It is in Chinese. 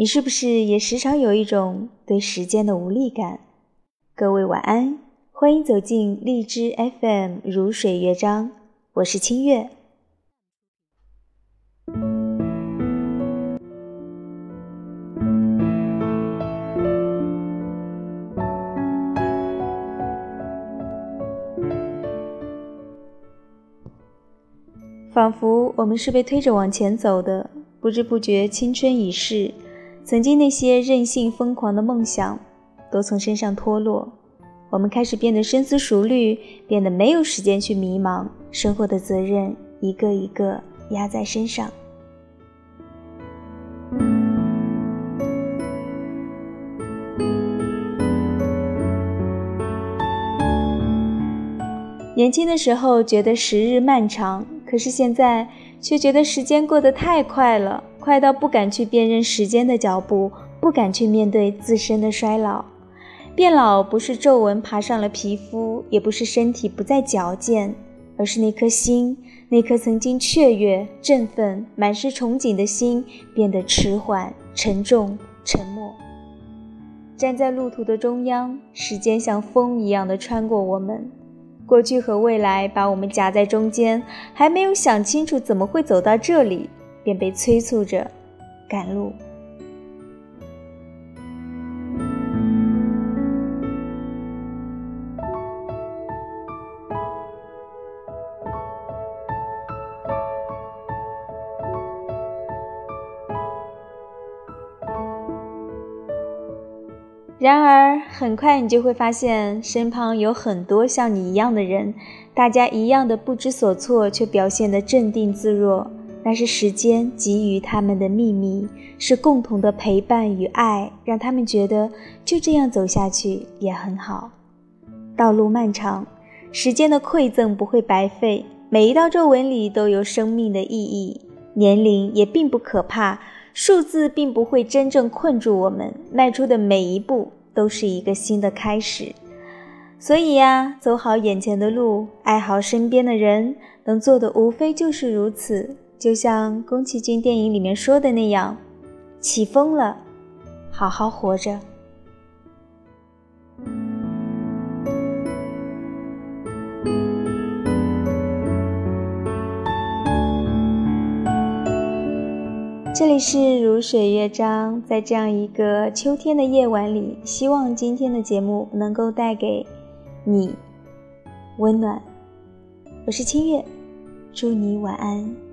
你是不是也时常有一种对时间的无力感？各位晚安，欢迎走进荔枝 FM 如水乐章，我是清月。仿佛我们是被推着往前走的，不知不觉青春已逝，曾经那些任性疯狂的梦想都从身上脱落，我们开始变得深思熟虑，变得没有时间去迷茫，生活的责任一个一个压在身上。年轻的时候觉得时日漫长。可是现在却觉得时间过得太快了，快到不敢去辨认时间的脚步，不敢去面对自身的衰老。变老不是皱纹爬上了皮肤，也不是身体不再矫健，而是那颗心，那颗曾经雀跃、振奋、满是憧憬的心，变得迟缓、沉重、沉默。站在路途的中央，时间像风一样的穿过我们。过去和未来把我们夹在中间，还没有想清楚怎么会走到这里，便被催促着赶路。然而，很快你就会发现，身旁有很多像你一样的人，大家一样的不知所措，却表现得镇定自若。那是时间给予他们的秘密，是共同的陪伴与爱，让他们觉得就这样走下去也很好。道路漫长，时间的馈赠不会白费，每一道皱纹里都有生命的意义。年龄也并不可怕。数字并不会真正困住我们，迈出的每一步都是一个新的开始。所以呀，走好眼前的路，爱好身边的人，能做的无非就是如此。就像宫崎骏电影里面说的那样：“起风了，好好活着。”这里是如水乐章，在这样一个秋天的夜晚里，希望今天的节目能够带给你温暖。我是清月，祝你晚安。